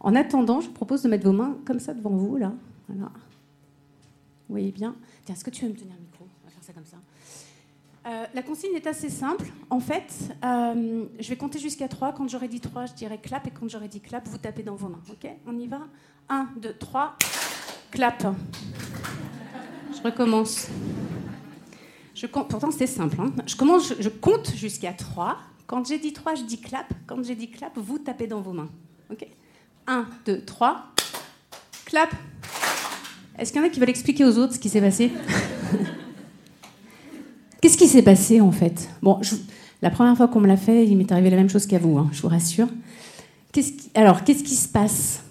En attendant, je propose de mettre vos mains comme ça devant vous, là. Vous voyez bien. Tiens, est-ce que tu veux me tenir le micro? On va faire ça comme ça. Euh, la consigne est assez simple. En fait, euh, je vais compter jusqu'à 3. Quand j'aurai dit 3, je dirai clap. Et quand j'aurai dit clap, vous tapez dans vos mains. OK? On y va? 1, 2, 3. Clap. Je recommence. Pourtant, c'est simple. Hein. Je, commence, je, je compte jusqu'à 3. Quand j'ai dit 3, je dis clap. Quand j'ai dit clap, vous tapez dans vos mains. OK? 1, 2, 3. Clap. Est-ce qu'il y en a qui veulent expliquer aux autres ce qui s'est passé Qu'est-ce qui s'est passé en fait? Bon, la première fois qu'on me l'a fait, il m'est arrivé la même chose qu'à vous, hein, je vous rassure. alors, qu'est-ce qui se passe?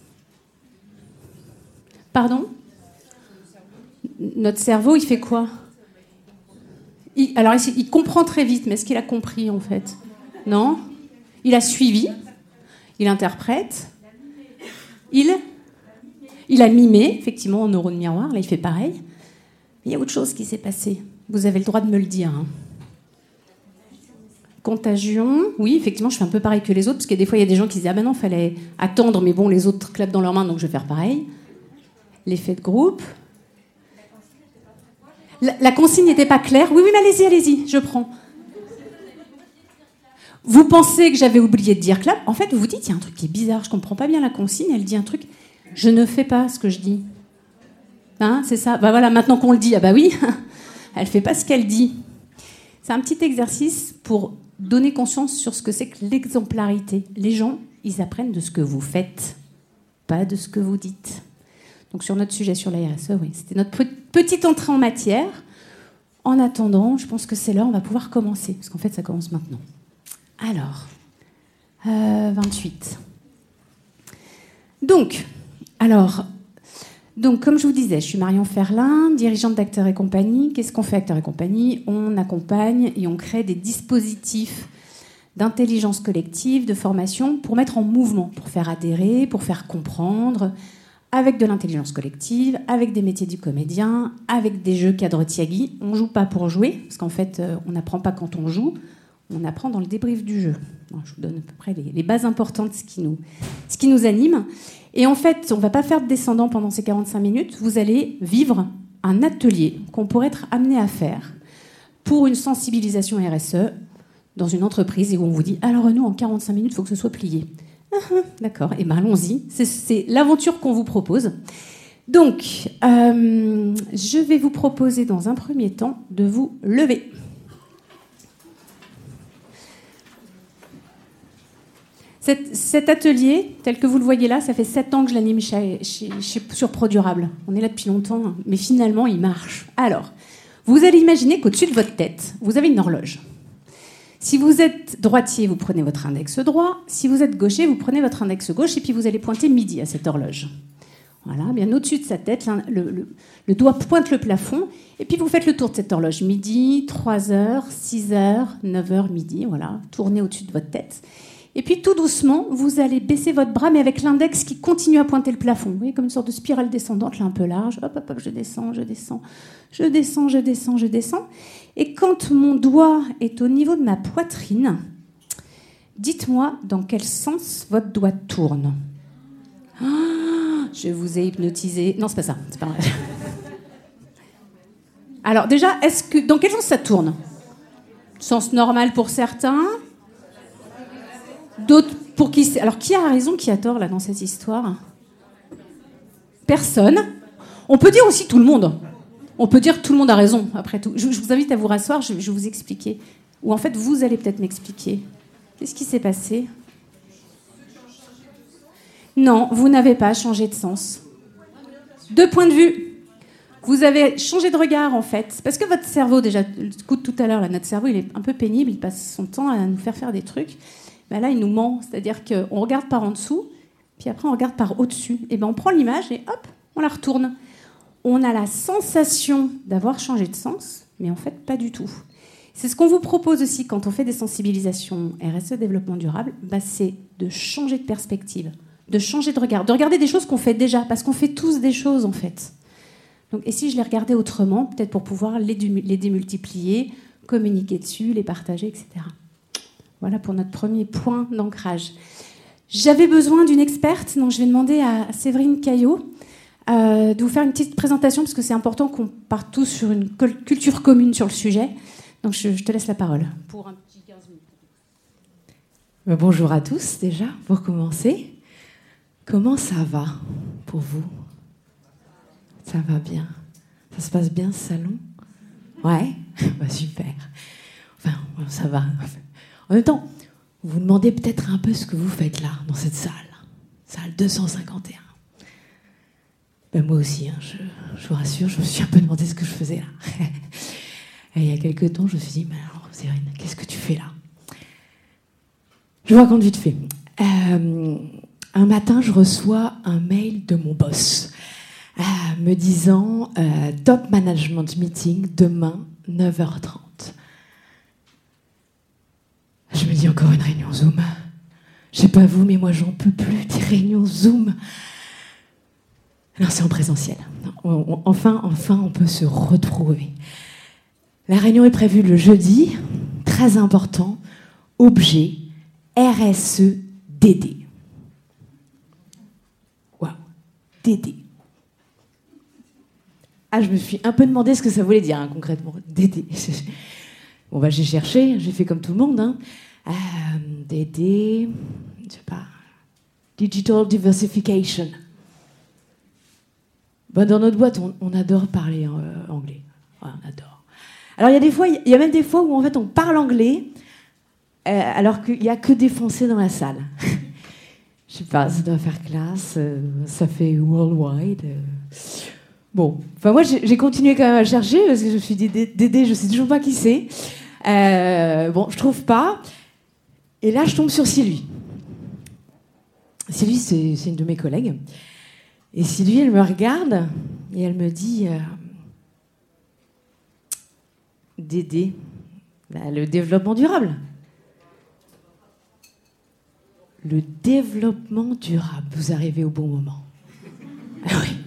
Pardon? Notre cerveau, il fait quoi? Alors, il comprend très vite, mais est-ce qu'il a compris en fait? Non? Il a suivi? Il interprète? Il il a mimé, effectivement, en neurone miroir, là il fait pareil. il y a autre chose qui s'est passé. Vous avez le droit de me le dire. Hein. Contagion, oui, effectivement, je fais un peu pareil que les autres, parce que des fois, il y a des gens qui disent Ah ben non, fallait attendre, mais bon, les autres clapent dans leurs mains, donc je vais faire pareil. L'effet de groupe. La, consigne n'était pas claire. Oui, oui, mais allez-y, allez-y, je prends. Vous pensez que j'avais oublié de dire clap En fait, vous vous dites Il y a un truc qui est bizarre, je comprends pas bien la consigne, elle dit un truc. Je ne fais pas ce que je dis. Hein, c'est ça. Bah maintenant qu'on le dit, ah bah oui, elle fait pas ce qu'elle dit. C'est un petit exercice pour donner conscience sur ce que c'est que l'exemplarité. Les gens, ils apprennent de ce que vous faites, pas de ce que vous dites. Donc sur notre sujet sur la RSE, oui, c'était notre petite entrée en matière. En attendant, je pense que c'est l'heure, on va pouvoir commencer, parce qu'en fait, ça commence maintenant. Alors, 28. Euh, Donc, alors, donc, comme je vous disais, je suis Marion Ferlin, dirigeante d'Acteurs et compagnie. Qu'est-ce qu'on fait Acteurs et compagnie? On accompagne et on crée des dispositifs d'intelligence collective, de formation, pour mettre en mouvement, pour faire adhérer, pour faire comprendre, avec de l'intelligence collective, avec des métiers du comédien, avec des jeux cadre Tiagui. On joue pas pour jouer, parce qu'en fait, euh, on n'apprend pas quand on joue, on apprend dans le débrief du jeu. je vous donne à peu près les, bases importantes, ce qui nous, ce qui nous anime. Et en fait, on ne va pas faire de descendant pendant ces 45 minutes. Vous allez vivre un atelier qu'on pourrait être amené à faire pour une sensibilisation RSE dans une entreprise et où on vous dit alors nous en 45 minutes il faut que ce soit plié. Ah, ah, d'accord, et eh bien allons-y. C'est l'aventure qu'on vous propose. Donc, euh, je vais vous proposer dans un premier temps de vous lever. Cet, atelier, tel que vous le voyez là, ça fait sept ans que je l'anime sur Produrable. On est là depuis longtemps, hein. mais finalement, il marche. Alors, vous allez imaginer qu'au-dessus de votre tête, vous avez une horloge. Si vous êtes droitier, vous prenez votre index droit. Si vous êtes gaucher, vous prenez votre index gauche et puis vous allez pointer midi à cette horloge. Voilà, bien au-dessus de sa tête, le, le, doigt pointe le plafond et puis vous faites le tour de cette horloge. Midi, 3 heures, 6 heures, 9 heures, midi, voilà, tournez au-dessus de votre tête. Et puis tout doucement, vous allez baisser votre bras, mais avec l'index qui continue à pointer le plafond. Vous voyez, comme une sorte de spirale descendante, là un peu large. Hop, hop, hop, je descends, je descends, je descends, je descends, je descends. Et quand mon doigt est au niveau de ma poitrine, dites-moi dans quel sens votre doigt tourne. Ah, je vous ai hypnotisé. Non, c'est pas ça. Alors déjà, dans quel sens ça tourne? Sens normal pour certains, D'autres pour qui Alors qui a raison, qui a tort là dans cette histoire? Personne. On peut dire aussi tout le monde. On peut dire tout le monde a raison, après tout. Je, vous invite à vous rasseoir, je, vais vous expliquer. Ou en fait, vous allez peut-être m'expliquer. Qu'est-ce qui s'est passé? Non, vous n'avez pas changé de sens. Deux points de vue. Vous avez changé de regard, en fait. Parce que votre cerveau, déjà, coup tout à l'heure, notre cerveau, il est un peu pénible, il passe son temps à nous faire faire des trucs. Ben là, il nous ment. C'est-à-dire qu'on regarde par en dessous, puis après, on regarde par au-dessus. Et ben, on prend l'image et hop, on la retourne. On a la sensation d'avoir changé de sens, mais en fait, pas du tout. C'est ce qu'on vous propose aussi quand on fait des sensibilisations RSE, développement durable, bah, c'est de changer de perspective, de changer de regard, de regarder des choses qu'on fait déjà, parce qu'on fait tous des choses en fait. Et si je les regardais autrement, peut-être pour pouvoir les démultiplier, communiquer dessus, les partager, etc. Voilà pour notre premier point d'ancrage. J'avais besoin d'une experte, donc je vais demander à Séverine Caillot euh, de vous faire une petite présentation, parce que c'est important qu'on parte tous sur une culture commune sur le sujet. Donc je, te laisse la parole. Pour un petit 15 minutes. Euh, bonjour à tous déjà, pour commencer. Comment ça va pour vous? Ça va bien. Ça se passe bien ce salon? Ouais? Bah, Super. Enfin, ça va. En même temps, vous vous demandez peut-être un peu ce que vous faites là, dans cette salle. Salle 251. Ben moi aussi, hein, je, vous rassure, je me suis un peu demandé ce que je faisais là. Et il y a quelques temps, je me suis dit, mais alors, Cérine, qu'est-ce que tu fais là? Je vous raconte vite fait. Euh, un matin, je reçois un mail de mon boss euh, me disant euh, Top Management Meeting demain, 9h30. Je me dis encore une réunion Zoom. Je sais pas vous, mais moi j'en peux plus des réunions Zoom. Alors c'est en présentiel. Enfin, enfin, on peut se retrouver. La réunion est prévue le jeudi, très important, objet RSE DD. Waouh, DD. Ah, je me suis un peu demandé ce que ça voulait dire hein, concrètement, DD. Bon, bah, j'ai cherché, j'ai fait comme tout le monde. Hein. Euh, DD, je sais pas, Digital Diversification. Bah, dans notre boîte, on, adore parler euh, anglais. on adore. Alors, il y a des y a même des fois où en fait on parle anglais euh, alors qu'il n'y a que des Français dans la salle. je sais pas, ça doit faire classe, ça fait worldwide. Bon, enfin moi j'ai continué quand même à chercher parce que je me suis dit Dédé, je sais toujours pas qui c'est. Euh, bon, je trouve pas. Et là, je tombe sur Sylvie. Sylvie, c'est une de mes collègues. Et Sylvie, elle me regarde et elle me dit euh, Dédé, bah, le développement durable. Le développement durable. Vous arrivez au bon moment. Ah oui.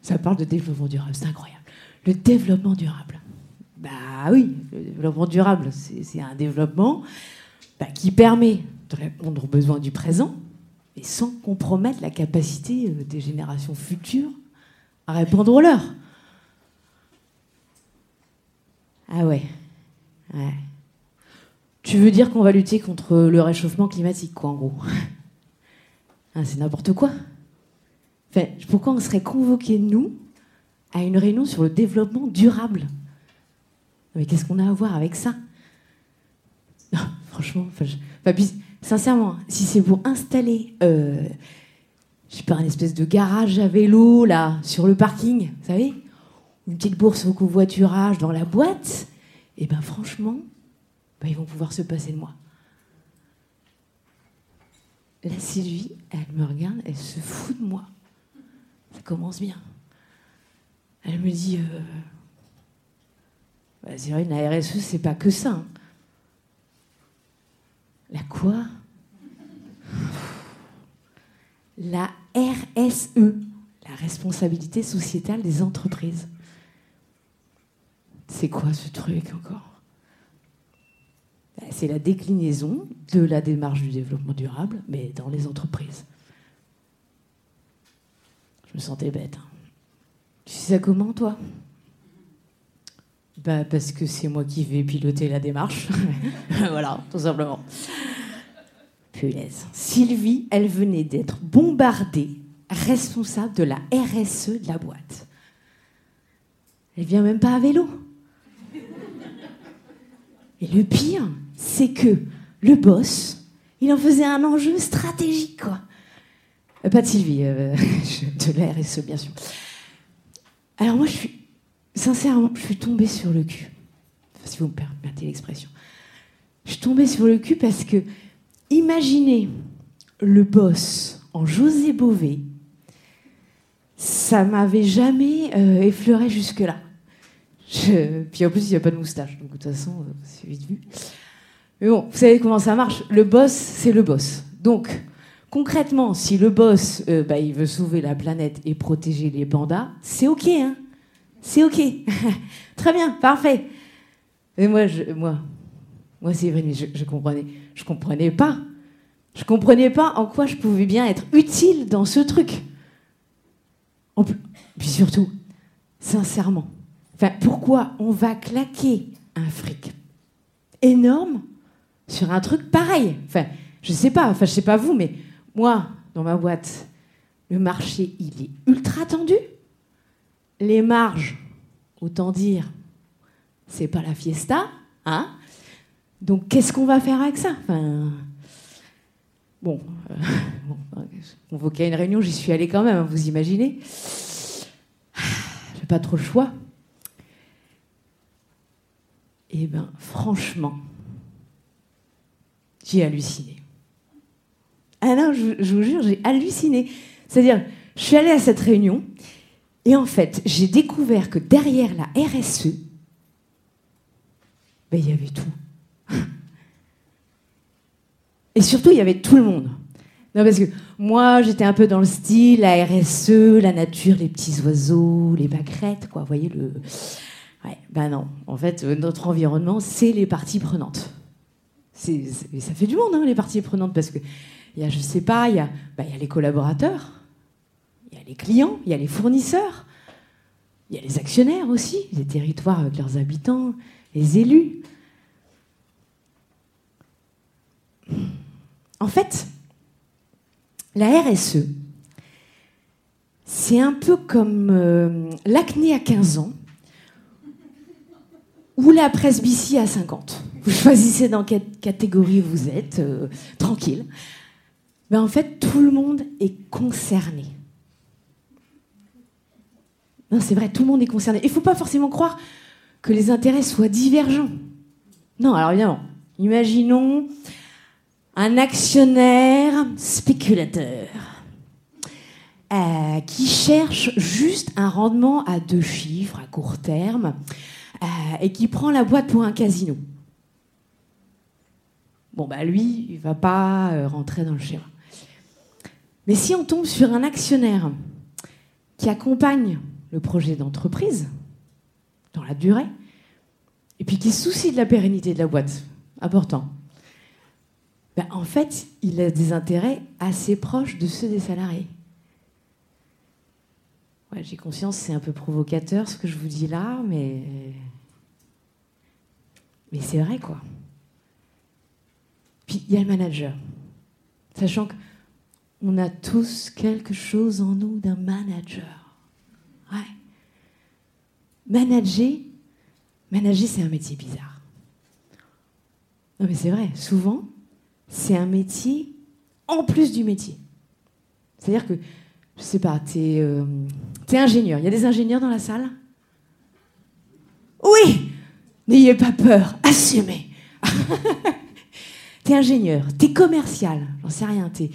Ça parle de développement durable, c'est incroyable. Le développement durable. Bah oui, le développement durable, c'est un développement bah, qui permet de répondre aux besoins du présent, mais sans compromettre la capacité euh, des générations futures à répondre aux leurs. Ah ouais. Tu veux dire qu'on va lutter contre le réchauffement climatique, quoi, en gros? Ah, C'est n'importe quoi pourquoi on serait convoqués, nous, à une réunion sur le développement durable? Mais qu'est-ce qu'on a à voir avec ça? Franchement, sincèrement, si c'est pour installer, euh, je sais pas, un espèce de garage à vélo, là, sur le parking, vous savez Une petite bourse au covoiturage dans la boîte, et eh ben franchement, bah, ils vont pouvoir se passer de moi. La Sylvie, elle me regarde, elle se fout de moi. Ça commence bien. Elle me dit euh, vrai, la RSE, c'est pas que ça. Hein. La quoi? La RSE, la responsabilité sociétale des entreprises. C'est quoi ce truc encore? Bah, C'est la déclinaison de la démarche du développement durable, mais dans les entreprises. Je me sentais bête. Hein. Tu sais ça comment, toi? Bah, Parce que c'est moi qui vais piloter la démarche. voilà, tout simplement. Punaise. Sylvie, elle venait d'être bombardée, responsable de la RSE de la boîte. Elle vient même pas à vélo. Et le pire, c'est que le boss, il en faisait un enjeu stratégique, quoi. Euh, pas de Sylvie, euh, de la RSE, bien sûr. Alors moi, je suis, sincèrement, je suis tombée sur le cul. Si vous me permettez l'expression. Je suis tombée sur le cul parce que, imaginez le boss en José Bové, ça m'avait jamais euh, effleuré jusque-là. Puis en plus, il n'y a pas de moustache, donc de toute façon, c'est vite vu. Mais bon, vous savez comment ça marche. Le boss, c'est le boss. Donc, Concrètement, si le boss, euh, bah, il veut sauver la planète et protéger les pandas, c'est ok, hein C'est ok. Très bien, parfait. Mais moi, moi, moi, c'est vrai, je, je comprenais, je comprenais pas Je comprenais pas en quoi je pouvais bien être utile dans ce truc. En plus, puis surtout, sincèrement, pourquoi on va claquer un fric énorme sur un truc pareil? Enfin, je sais pas, enfin, je sais pas vous, mais moi, dans ma boîte, le marché, il est ultra tendu. Les marges, autant dire, c'est pas la fiesta, hein Donc, qu'est-ce qu'on va faire avec ça? Enfin, Bon, euh, une réunion, j'y suis allée quand même, hein, vous imaginez J'ai pas trop le choix. Eh ben, franchement, j'ai halluciné. Ah non, je, je vous jure, j'ai halluciné. C'est-à-dire, je suis allée à cette réunion et en fait, j'ai découvert que derrière la RSE, ben, il y avait tout. Et surtout, il y avait tout le monde. Non, parce que moi, j'étais un peu dans le style, la RSE, la nature, les petits oiseaux, les pâquerettes, quoi. Vous voyez le. Ben non. En fait, euh, notre environnement, c'est les parties prenantes. C'est- ça fait du monde, hein, les parties prenantes, parce que y a, je sais pas, il y ben, il y a les collaborateurs, il y a les clients, il y a les fournisseurs, il y a les actionnaires aussi, les territoires avec leurs habitants, les élus. En fait, la RSE, c'est un peu comme euh, l'acné à 15 ans ou la presbytie à 50. Vous choisissez dans quelle catégorie vous êtes, euh, tranquille. Mais en fait, tout le monde est concerné. Non, c'est vrai, tout le monde est concerné. Il ne faut pas forcément croire que les intérêts soient divergents. Non, alors évidemment, imaginons un actionnaire spéculateur euh, qui cherche juste un rendement à deux chiffres à court terme euh, et qui prend la boîte pour un casino. Bon, bah lui, il va pas euh, rentrer dans le schéma. Mais si on tombe sur un actionnaire qui accompagne le projet d'entreprise dans la durée, et puis qui soucie de la pérennité de la boîte, important, ben, en fait, il a des intérêts assez proches de ceux des salariés. Ouais, J'ai conscience, c'est un peu provocateur ce que je vous dis là, mais, mais c'est vrai quoi. Puis il y a le manager, sachant qu'on a tous quelque chose en nous d'un manager. Manager, manager c'est un métier bizarre. Non mais c'est vrai, souvent, c'est un métier en plus du métier. C'est-à-dire que, je sais pas, t'es euh, t'es ingénieur. Il y a des ingénieurs dans la salle? Oui N'ayez pas peur, assumez T'es ingénieur, t'es commercial, j'en sais rien, t'es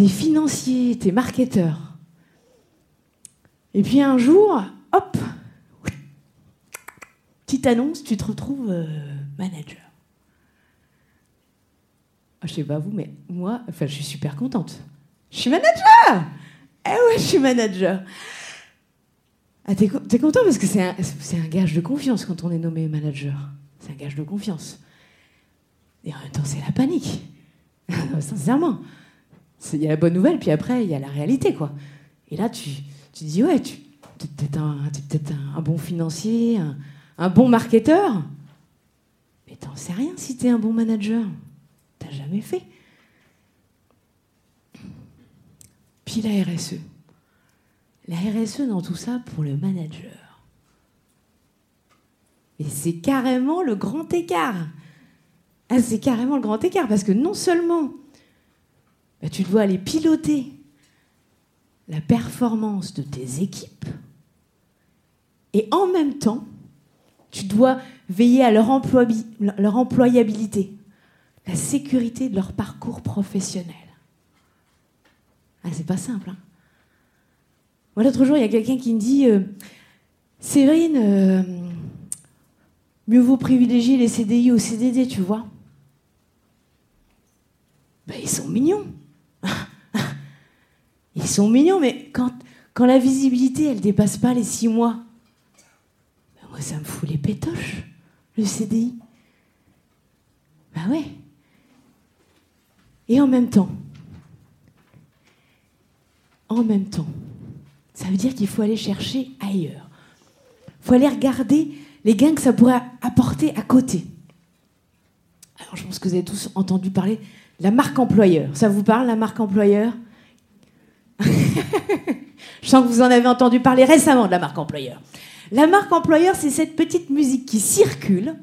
es financier, t'es marketeur. Et puis un jour, hop, petite annonce, tu te retrouves euh, manager. Ah, Je sais pas vous, mais moi, enfin, je suis super contente. Je suis manager Eh ouais, je suis manager. Ah, t'es co- t'es content parce que c'est un, un gage de confiance quand on est nommé manager. C'est un gage de confiance. Et en même temps, c'est la panique. Sincèrement. Il y a la bonne nouvelle, puis après, il y a la réalité, quoi. Et là, tu, tu dis, ouais, tu es peut-être un, un, un bon financier, un, un bon marketeur. Mais t'en sais rien si t'es un bon manager. T'as jamais fait. Puis la RSE. La RSE dans tout ça pour le manager. Et c'est carrément le grand écart. Ah, c'est carrément le grand écart parce que non seulement bah, tu dois aller piloter la performance de tes équipes, et en même temps, tu dois veiller à leur, employabi- leur employabilité, la sécurité de leur parcours professionnel. Ah, c'est pas simple. Hein Moi, l'autre jour, il y a quelqu'un qui me dit euh, Séverine, euh, mieux vaut privilégier les CDI aux CDD, tu vois. Ben, ils sont mignons. Ils sont mignons, mais quand, quand la visibilité, elle dépasse pas les six mois, ça me fout les pétoches, le CDI. Ben ouais. Et en même temps, en même temps, ça veut dire qu'il faut aller chercher ailleurs. Il faut aller regarder les gains que ça pourrait apporter à côté. Alors je pense que vous avez tous entendu parler de la marque employeur. Ça vous parle, la marque employeur? Je sens que vous en avez entendu parler récemment de la marque employeur. La marque employeur, c'est cette petite musique qui circule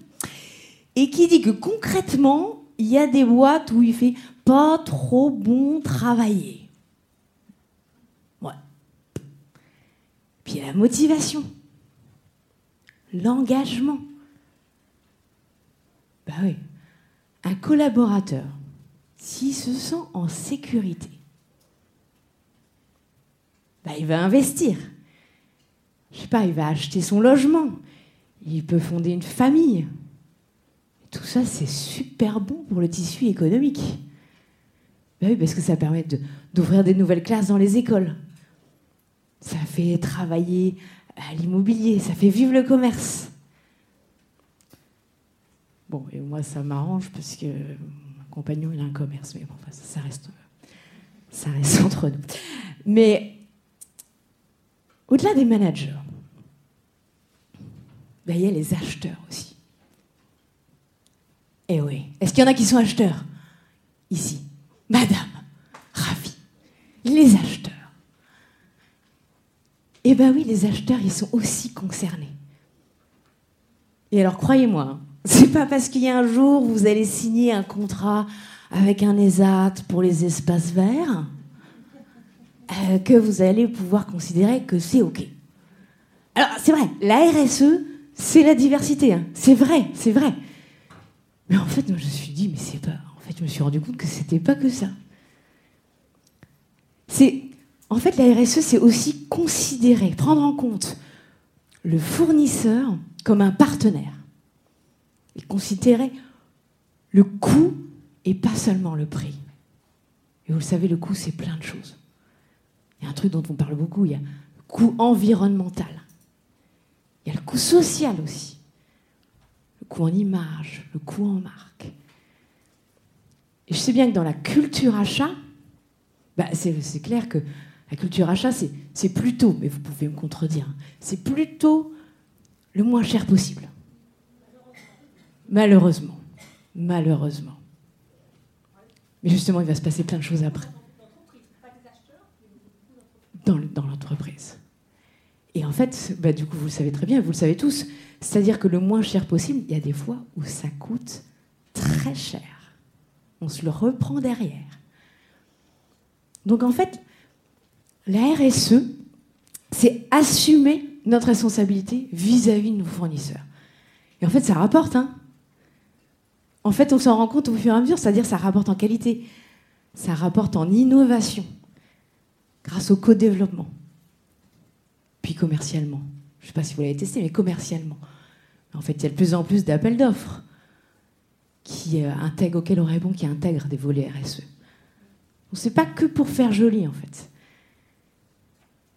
et qui dit que concrètement, il y a des boîtes où il fait pas trop bon travailler. Ouais. Puis la motivation, l'engagement. Ben oui, un collaborateur, s'il se sent en sécurité, ben il va investir. Je sais pas, il va acheter son logement, il peut fonder une famille, tout ça, c'est super bon pour le tissu économique. Ben oui, parce que ça permet d'ouvrir des nouvelles classes dans les écoles. Ça fait travailler à l'immobilier, ça fait vivre le commerce. Bon, et moi, ça m'arrange parce que mon compagnon, il a un commerce, mais bon, ça, reste, ça reste entre nous. Mais au-delà des managers, ben, il y a les acheteurs aussi. Eh oui. Est-ce qu'il y en a qui sont acheteurs? Ici. Madame, ravi. Les acheteurs. Eh bien oui, les acheteurs, ils sont aussi concernés. Et alors, croyez-moi, hein, c'est pas parce qu'il y a un jour vous allez signer un contrat avec un ESAT pour les espaces verts euh, que vous allez pouvoir considérer que c'est OK. Alors, c'est vrai, la RSE, c'est la diversité. Hein. C'est vrai, c'est vrai. Mais en fait, je me suis dit, mais c'est pas. En fait, je me suis rendu compte que c'était pas que ça. C'est. En fait, la RSE, c'est aussi considérer, prendre en compte le fournisseur comme un partenaire. Et considérer le coût et pas seulement le prix. Et vous le savez, le coût, c'est plein de choses. Il y a un truc dont on parle beaucoup, il y a le coût environnemental. Il y a le coût social aussi le coût en image, le coût en marque. Et je sais bien que dans la culture achat, bah c'est clair que la culture achat, c'est plutôt, mais vous pouvez me contredire, c'est plutôt le moins cher possible. Malheureusement. Malheureusement. Mais justement, il va se passer plein de choses après. Dans l'entreprise. Et en fait, bah, du coup, vous le savez très bien, vous le savez tous, c'est-à-dire que le moins cher possible, il y a des fois où ça coûte très cher. On se le reprend derrière. Donc en fait, la RSE, c'est assumer notre responsabilité vis-à-vis de nos fournisseurs. Et en fait, ça rapporte. Hein en fait, on s'en rend compte au fur et à mesure, c'est-à-dire ça rapporte en qualité, ça rapporte en innovation, grâce au co-développement, puis commercialement. Je ne sais pas si vous l'avez testé, mais commercialement. En fait, il y a de plus en plus d'appels d'offres qui euh, intègrent, auxquels on répond, qui intègrent des volets RSE. Ce n'est pas que pour faire joli, en fait.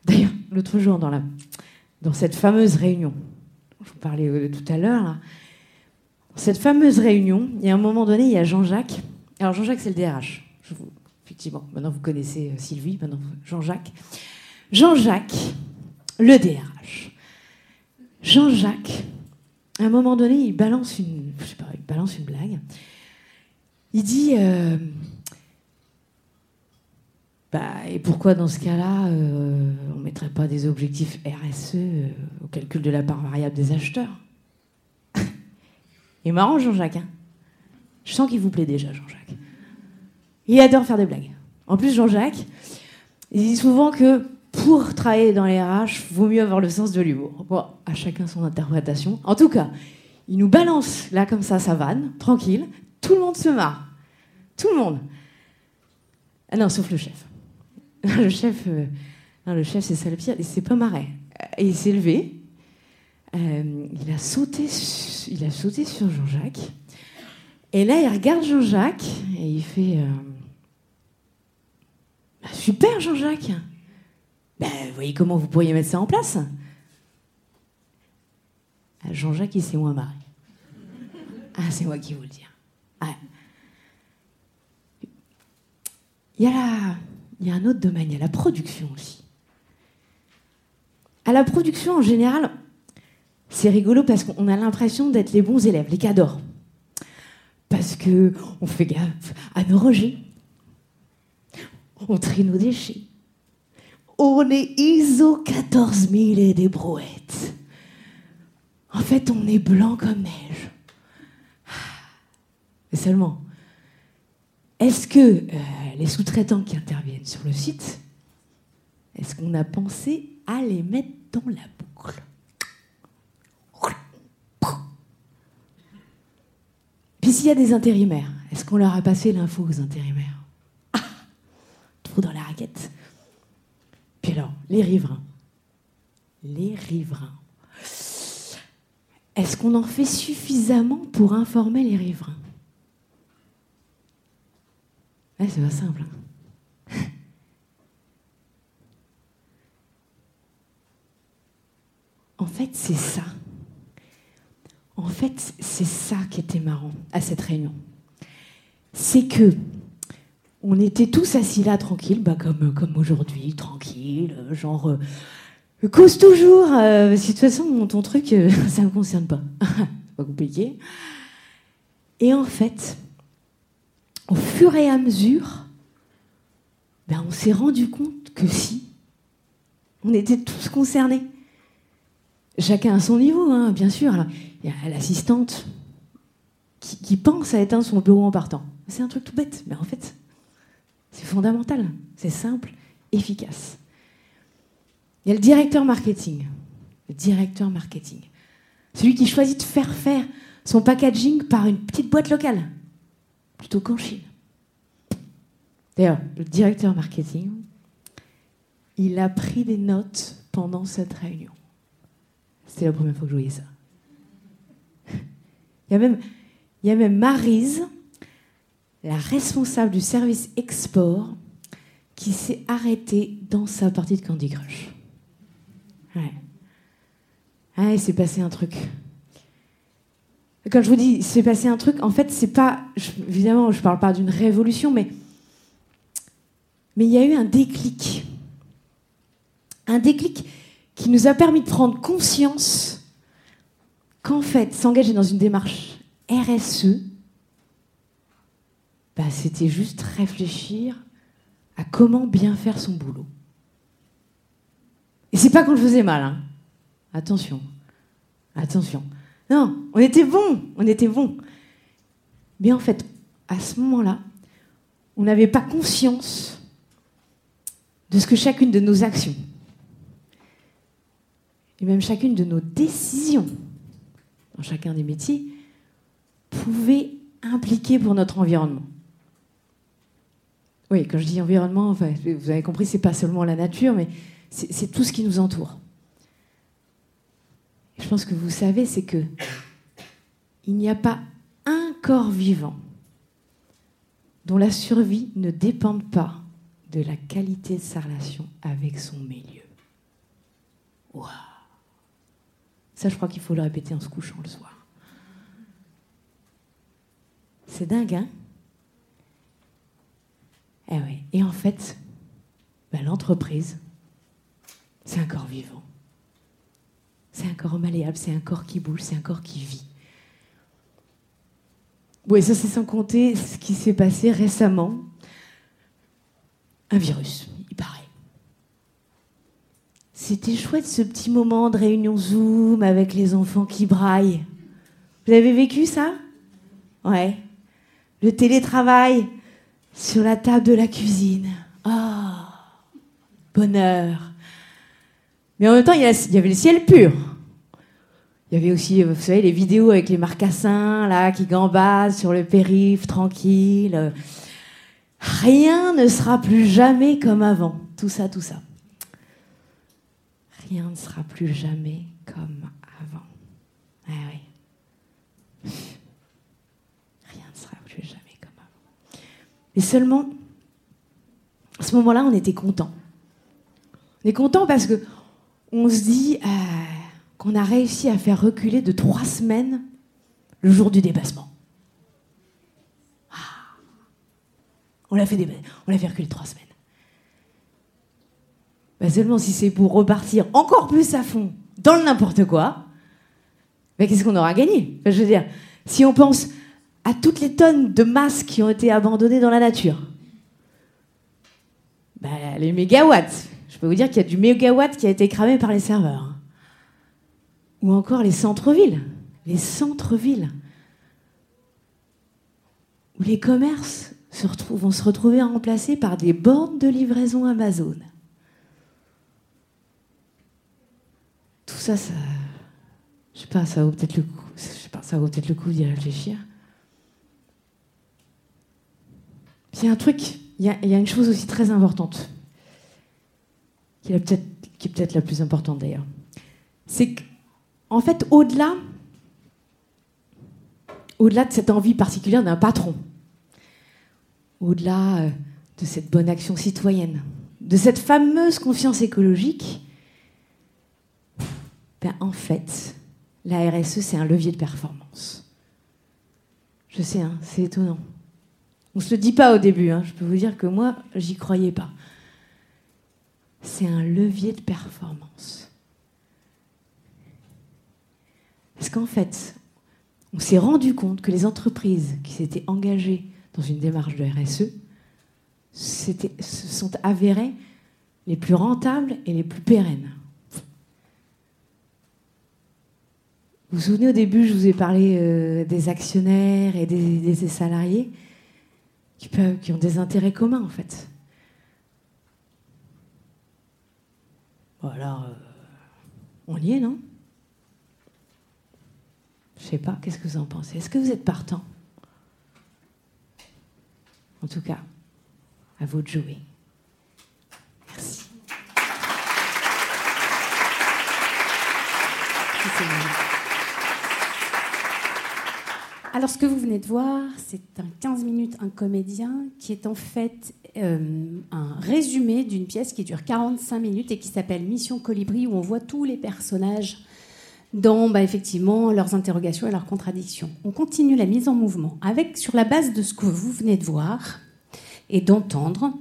D'ailleurs, l'autre jour, dans, cette fameuse réunion, je vous parlais euh, tout à l'heure, cette fameuse réunion, il y a un moment donné, il y a Jean-Jacques. Alors, Jean-Jacques, c'est le DRH. effectivement, maintenant vous connaissez euh, Sylvie, maintenant Jean-Jacques. Jean-Jacques, le DRH. Jean-Jacques à un moment donné, il balance une, je sais pas, il balance une blague. Il dit euh, bah, Et pourquoi dans ce cas-là, euh, on ne mettrait pas des objectifs RSE euh, au calcul de la part variable des acheteurs? Il est marrant, Jean-Jacques. Hein je sens qu'il vous plaît déjà, Jean-Jacques. Il adore faire des blagues. En plus, Jean-Jacques, il dit souvent que pour travailler dans les RH, vaut mieux avoir le sens de l'humour. Bon, à chacun son interprétation. En tout cas, il nous balance là comme ça sa vanne, tranquille. Tout le monde se marre. Tout le monde. Ah non, sauf le chef. Le chef, euh, le chef, c'est ça le pire. Pas marré. Et il s'est levé. Euh, il a sauté, sur Jean-Jacques. Et là, il regarde Jean-Jacques et il fait. Euh, bah, super, Jean-Jacques. Ben, vous voyez comment vous pourriez mettre ça en place? Ah, Jean-Jacques, il s'est moins marré. Ah, c'est moi qui vous le dis. Il y, a il y a un autre domaine, il y a la production aussi. À la production, en général, c'est rigolo parce qu'on a l'impression d'être les bons élèves, les cadors. Parce que on fait gaffe à nos rejets. On trie nos déchets. On est ISO 14000 et des brouettes. En fait, on est blanc comme neige. Mais seulement, est-ce que euh, les sous-traitants qui interviennent sur le site, est-ce qu'on a pensé à les mettre dans la boucle? Puis s'il y a des intérimaires, est-ce qu'on leur a passé l'info aux intérimaires? Ah Trop dans la raquette. Les riverains. Les riverains. Est-ce qu'on en fait suffisamment pour informer les riverains? Ouais, c'est pas simple. Hein. en fait, c'est ça. En fait, c'est ça qui était marrant à cette réunion. C'est que on était tous assis là tranquilles, bah comme, comme aujourd'hui, tranquille, genre euh, cause toujours. Euh, de toute façon, ton truc, euh, ça ne me concerne pas. pas compliqué. Et en fait, au fur et à mesure, ben on s'est rendu compte que si, on était tous concernés. Chacun à son niveau, hein, bien sûr. Il y a l'assistante qui, pense à éteindre son bureau en partant. C'est un truc tout bête, mais en fait, c'est fondamental. C'est simple, efficace. Il y a le directeur marketing. Le directeur marketing. Celui qui choisit de faire faire son packaging par une petite boîte locale plutôt qu'en Chine. D'ailleurs, le directeur marketing, il a pris des notes pendant cette réunion. C'était la première fois que je voyais ça. Il y a même, Marise, la responsable du service export, qui s'est arrêtée dans sa partie de Candy Crush. Ouais. Ah, il s'est passé un truc. Quand je vous dis s'est passé un truc, en fait, c'est pas. évidemment, je parle pas d'une révolution, mais. Mais il y a eu un déclic. Un déclic qui nous a permis de prendre conscience qu'en fait, s'engager dans une démarche RSE, bah, c'était juste réfléchir à comment bien faire son boulot. Et c'est pas qu'on le faisait mal. Hein. Attention. Attention. Non, on était bon, on était bon. Mais en fait, à ce moment-là, on n'avait pas conscience de ce que chacune de nos actions, et même chacune de nos décisions, dans chacun des métiers, pouvait impliquer pour notre environnement. Oui, quand je dis environnement, enfin, vous avez compris, c'est pas seulement la nature, mais c'est tout ce qui nous entoure je pense que vous savez, c'est que il n'y a pas un corps vivant dont la survie ne dépende pas de la qualité de sa relation avec son milieu. Waouh Ça, je crois qu'il faut le répéter en se couchant le soir. C'est dingue, hein? Eh. Et en fait, ben, l'entreprise, c'est un corps vivant. C'est un corps malléable, c'est un corps qui bouge, c'est un corps qui vit. Oui, ça c'est sans compter ce qui s'est passé récemment. Un virus, il paraît. C'était chouette ce petit moment de réunion Zoom avec les enfants qui braillent. Vous avez vécu ça? Ouais. Le télétravail sur la table de la cuisine. Ah, bonheur. Mais en même temps, il y avait le ciel pur. Il y avait aussi, vous savez, les vidéos avec les marcassins, là, qui gambadent sur le périph', tranquille. Rien ne sera plus jamais comme avant. Tout ça, tout ça. Rien ne sera plus jamais comme avant. Ah oui. Rien ne sera plus jamais comme avant. Et seulement, à ce moment-là, on était content. On est content parce que on se dit euh, qu'on a réussi à faire reculer de trois semaines le jour du dépassement. Ah. On l'a fait, reculer trois semaines. Bah, seulement si c'est pour repartir encore plus à fond dans le n'importe quoi, mais qu'est-ce qu'on aura gagné? Je veux dire, si on pense à toutes les tonnes de masques qui ont été abandonnés dans la nature, bah, les mégawatts, je peux vous dire qu'il y a du mégawatt qui a été cramé par les serveurs. Ou encore les centres-villes. Les centres-villes. Où les commerces se vont se retrouver remplacés par des bornes de livraison Amazon. Tout ça, ça. Je sais pas, ça vaut peut-être le coup. Je sais pas, ça vaut peut-être le coup d'y réfléchir. Il y a un truc, il y a une chose aussi très importante qui est peut-être peut la plus importante d'ailleurs. C'est qu'en fait, au-delà au-delà de cette envie particulière d'un patron, au-delà euh, de cette bonne action citoyenne, de cette fameuse confiance écologique, ben en fait, la RSE, c'est un levier de performance. Je sais, hein, c'est étonnant. On ne se le dit pas au début, hein. je peux vous dire que moi, j'y croyais pas c'est un levier de performance. Parce qu'en fait, on s'est rendu compte que les entreprises qui s'étaient engagées dans une démarche de RSE se sont avérées les plus rentables et les plus pérennes. Vous vous souvenez au début, je vous ai parlé euh, des actionnaires et des, salariés qui, ont des intérêts communs en fait. alors, euh, on y est, non? Je sais pas, qu'est-ce que vous en pensez? Est-ce que vous êtes partant? En tout cas, à vous de jouer. Merci. Alors, ce que vous venez de voir, c'est un 15 minutes, un comédien qui est en fait euh, un résumé d'une pièce qui dure 45 minutes et qui s'appelle Mission Colibri, où on voit tous les personnages dans bah, effectivement leurs interrogations et leurs contradictions. On continue la mise en mouvement avec, sur la base de ce que vous venez de voir et d'entendre,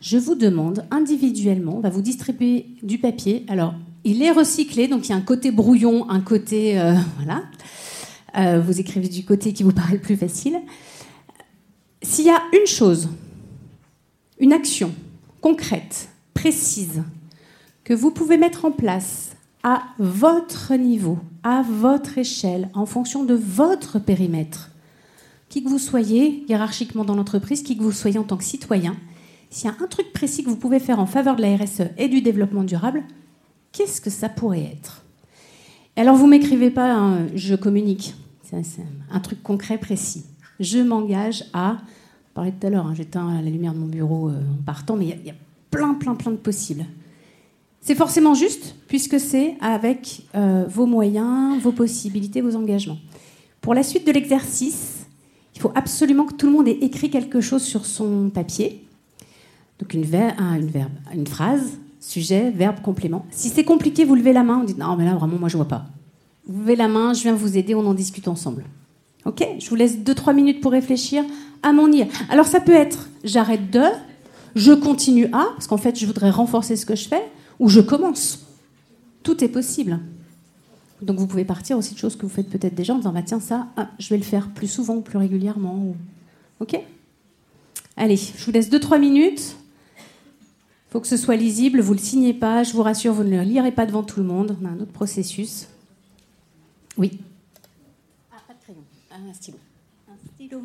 je vous demande individuellement, on va vous distribuer du papier. Alors, il est recyclé, donc il y a un côté brouillon, un côté. Euh, voilà. Euh, vous écrivez du côté qui vous paraît le plus facile. S'il y a une chose une action concrète, précise, que vous pouvez mettre en place à votre niveau, à votre échelle, en fonction de votre périmètre, qui que vous soyez hiérarchiquement dans l'entreprise, qui que vous soyez en tant que citoyen, s'il y a un truc précis que vous pouvez faire en faveur de la RSE et du développement durable, qu'est-ce que ça pourrait être? Alors vous m'écrivez pas, je communique, c'est un truc concret, précis. Je m'engage à je parlais tout à l'heure, hein, j'éteins la lumière de mon bureau euh, en partant, mais il y, a plein, plein, plein de possibles. C'est forcément juste, puisque c'est avec euh, vos moyens, vos possibilités, vos engagements. Pour la suite de l'exercice, il faut absolument que tout le monde ait écrit quelque chose sur son papier. Donc une phrase, sujet, verbe, complément. Si c'est compliqué, vous levez la main, on dit non, mais là vraiment, moi je vois pas. Vous levez la main, je viens vous aider, on en discute ensemble. Ok Je vous laisse 2-3 minutes pour réfléchir à mon ir. Alors ça peut être j'arrête de, je continue à, parce qu'en fait je voudrais renforcer ce que je fais, ou je commence. Tout est possible. Donc vous pouvez partir aussi de choses que vous faites peut-être déjà en disant bah, tiens ça, ah, je vais le faire plus souvent, plus régulièrement. Ok? Allez, je vous laisse 2-3 minutes. Il faut que ce soit lisible, vous ne le signez pas, je vous rassure, vous ne le lirez pas devant tout le monde. On a un autre processus. Oui. Ah, pas de crayon. Un stylo. Un stylo.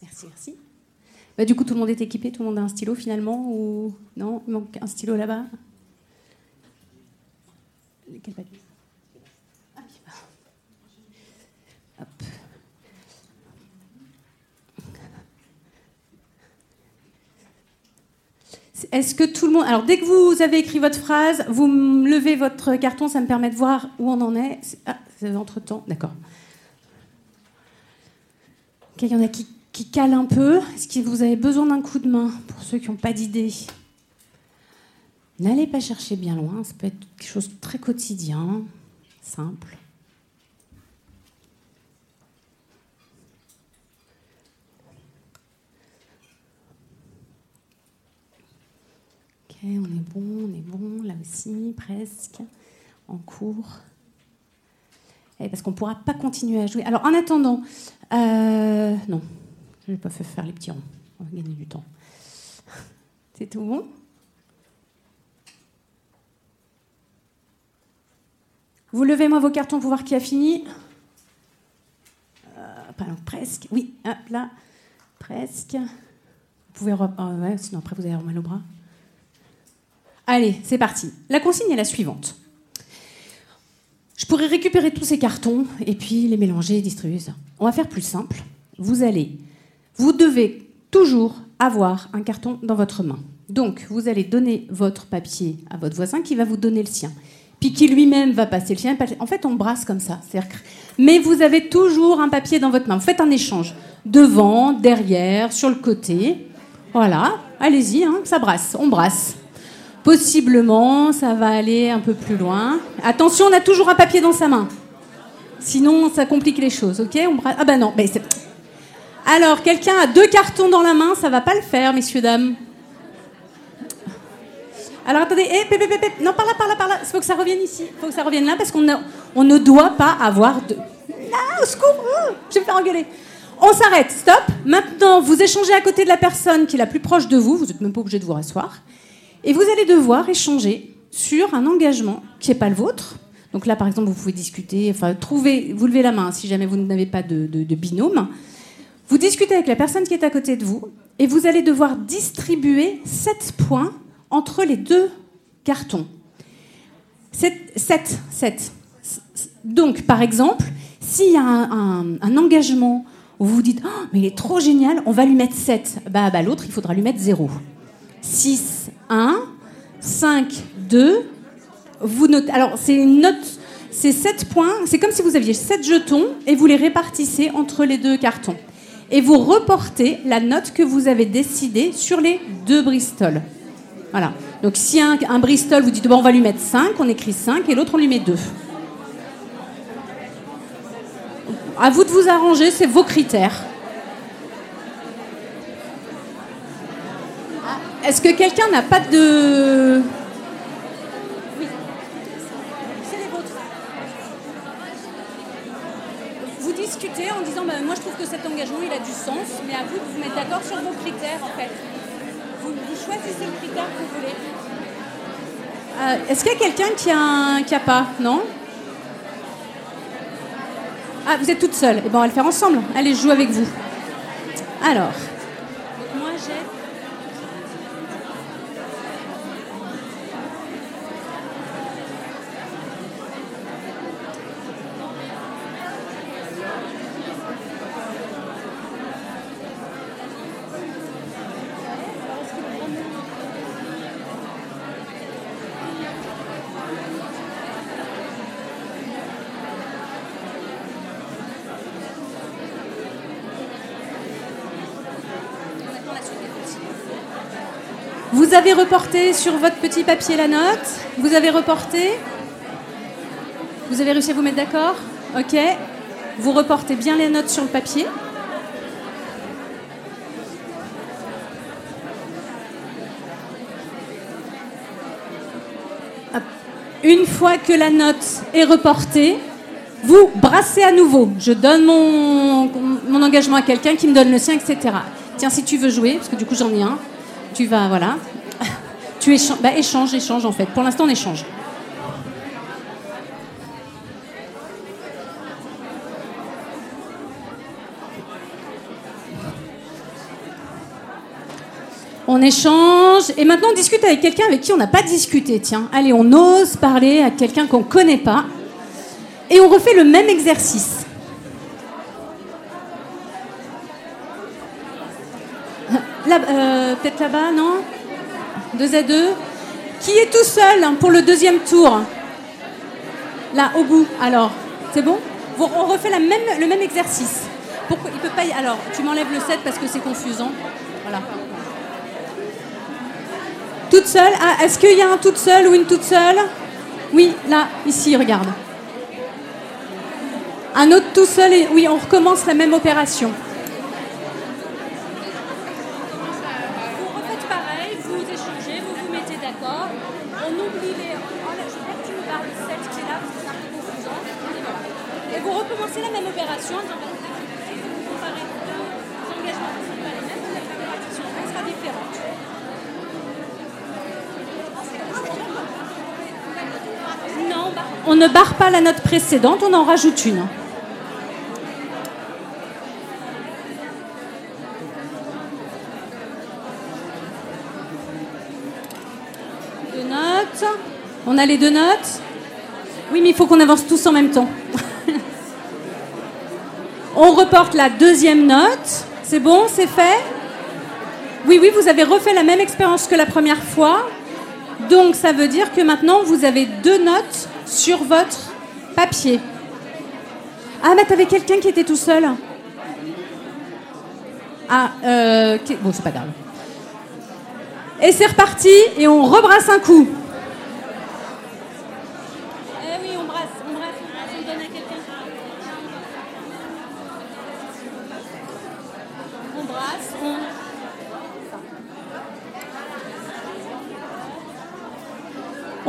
Merci, bah, du coup, tout le monde est équipé, tout le monde a un stylo finalement Ou non Il manque un stylo là-bas? Quel papier? Est-ce que tout le monde. Alors, dès que vous avez écrit votre phrase, vous levez votre carton, ça me permet de voir où on en est. Ah, c'est entre-temps. D'accord. Ok, il y en a qui qui cale un peu Est-ce que vous avez besoin d'un coup de main pour ceux qui n'ont pas d'idée? N'allez pas chercher bien loin, ça peut être quelque chose de très quotidien, simple. On est bon, on est bon, là aussi, presque, en cours. Eh, parce qu'on ne pourra pas continuer à jouer. Alors, en attendant, euh, non, je n'ai pas fait faire les petits ronds. On va gagner du temps. C'est tout bon? Vous levez moi vos cartons pour voir qui a fini. Euh, pas presque. Oui, hop là, presque. Vous pouvez. Ah ouais, sinon après vous avoir mal au bras. Allez, c'est parti. La consigne est la suivante. Je pourrais récupérer tous ces cartons et puis les mélanger et distribuer ça. On va faire plus simple. Vous allez, vous devez toujours avoir un carton dans votre main. Donc, vous allez donner votre papier à votre voisin qui va vous donner le sien. Puis qui lui-même va passer le sien. En fait, on brasse comme ça. Mais vous avez toujours un papier dans votre main. Faites un échange. Devant, derrière, sur le côté. Voilà. Allez-y, hein, ça brasse. On brasse. Possiblement, ça va aller un peu plus loin. Attention, on a toujours un papier dans sa main. Sinon, ça complique les choses, ok on. Ah ben non, mais Alors, quelqu'un a deux cartons dans la main, ça va pas le faire, messieurs, dames. Alors attendez, eh, non, par là, par là, par là. Il faut que ça revienne ici. Il faut que ça revienne là parce qu'on on ne doit pas avoir de. Ah, au secours oh, Je vais me faire engueuler. On s'arrête, stop. Maintenant, vous échangez à côté de la personne qui est la plus proche de vous. Vous n'êtes même pas obligé de vous rasseoir. Et vous allez devoir échanger sur un engagement qui n'est pas le vôtre. Donc là, par exemple, vous pouvez discuter, enfin, trouver, vous levez la main si jamais vous n'avez pas de, binôme. Vous discutez avec la personne qui est à côté de vous et vous allez devoir distribuer 7 points entre les deux cartons. 7, 7, Donc, par exemple, s'il y a un, engagement où vous vous dites oh, mais il est trop génial, on va lui mettre 7, bah, bah, l'autre, il faudra lui mettre 0. 6, 1, 5, 2. Vous notez. Alors, c'est une note. C'est 7 points. C'est comme si vous aviez 7 jetons et vous les répartissez entre les deux cartons. Et vous reportez la note que vous avez décidée sur les deux Bristol. Voilà. Donc si un, Bristol, vous dites bon, on va lui mettre 5, on écrit 5 et l'autre on lui met 2. À vous de vous arranger, c'est vos critères. Est-ce que quelqu'un n'a pas de... Oui. C'est les vôtres. Vous discutez en disant bah, moi je trouve que cet engagement il a du sens, mais à vous de vous mettre d'accord sur vos critères en fait choisissez le critère que vous voulez. Euh, est-ce qu'il y a quelqu'un qui a, qui a pas Non? Ah, vous êtes toute seule. Eh ben, on va le faire ensemble. Allez, je joue avec vous. Alors. Vous avez reporté sur votre petit papier la note? Vous avez reporté? Vous avez réussi à vous mettre d'accord? Ok. Vous reportez bien les notes sur le papier? Une fois que la note est reportée, vous brassez à nouveau. Je donne mon, mon engagement à quelqu'un qui me donne le sien, etc. Tiens, si tu veux jouer, parce que du coup j'en ai un, tu vas, voilà, tu échanges, bah, échange, échange en fait. Pour l'instant, on échange. On échange et maintenant on discute avec quelqu'un avec qui on n'a pas discuté. Tiens, allez, on ose parler à quelqu'un qu'on ne connaît pas et on refait le même exercice. Là, euh, peut-être là-bas, non? Deux à deux. Qui est tout seul pour le deuxième tour Là, au bout. Alors, c'est bon On refait la le même exercice. Pourquoi il peut pas y... Alors, tu m'enlèves le 7 parce que c'est confusant. Voilà. Tout toute seule ah, Est-ce qu'il y a un toute seule ou une toute seule Oui, là, ici, regarde. Un autre tout seul et oui, on recommence la même opération. Vous refaites pareil, vous échangez, vous vous mettez d'accord. On oublie les. Oh là, je veux que tu me parles de cette qui est là, parce que c'est un peu confusant. Et voilà. Et vous recommencez la même opération. dans votre activité, Vous comparez deux engagements qui ne sont pas les mêmes, vous faites la répartition. Elle sera différente. Non, bah, On ne barre pas la note précédente, on en rajoute une. Deux notes. On a les deux notes. Oui, mais il faut qu'on avance tous en même temps. on reporte la deuxième note. C'est bon, c'est fait? Oui, oui, vous avez refait la même expérience que la première fois. Donc ça veut dire que maintenant vous avez deux notes sur votre papier. Ah, mais t'avais quelqu'un qui était tout seul. Ah, euh, bon, c'est pas grave. Et c'est reparti, et on rebrasse un coup. eh oui, on brasse, on brasse, on brasse, on donne à quelqu'un. On brasse.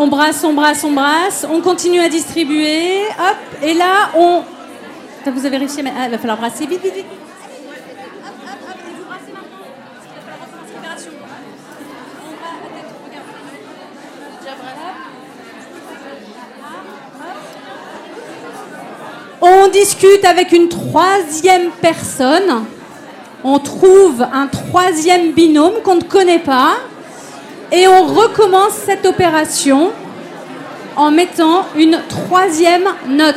On brasse, on brasse, on brasse, on continue à distribuer, hop, et là on. Putain, Vous avez réussi mettre- Ah, il va falloir brasser vite, vite, vite. On discute avec une troisième personne. On trouve un troisième binôme qu'on ne connaît pas. Et on recommence cette opération en mettant une troisième note.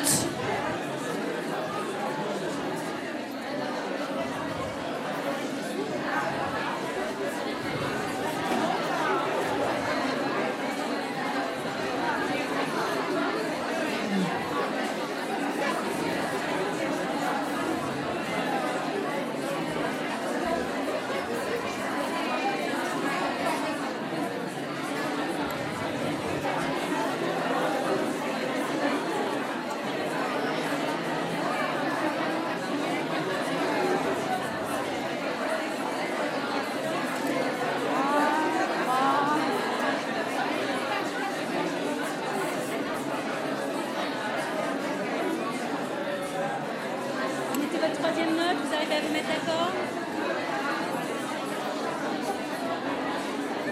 Mettez votre troisième note, vous arrivez à vous mettre d'accord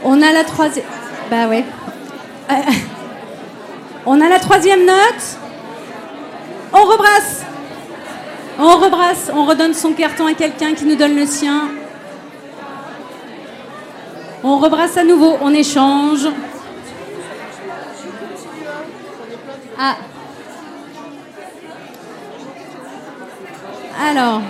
On a troisième. Bah ouais. Euh, On a la troisième note. On rebrasse. On rebrasse. On redonne son carton à quelqu'un qui nous donne le sien. On rebrasse à nouveau. On échange. Ah. Alors.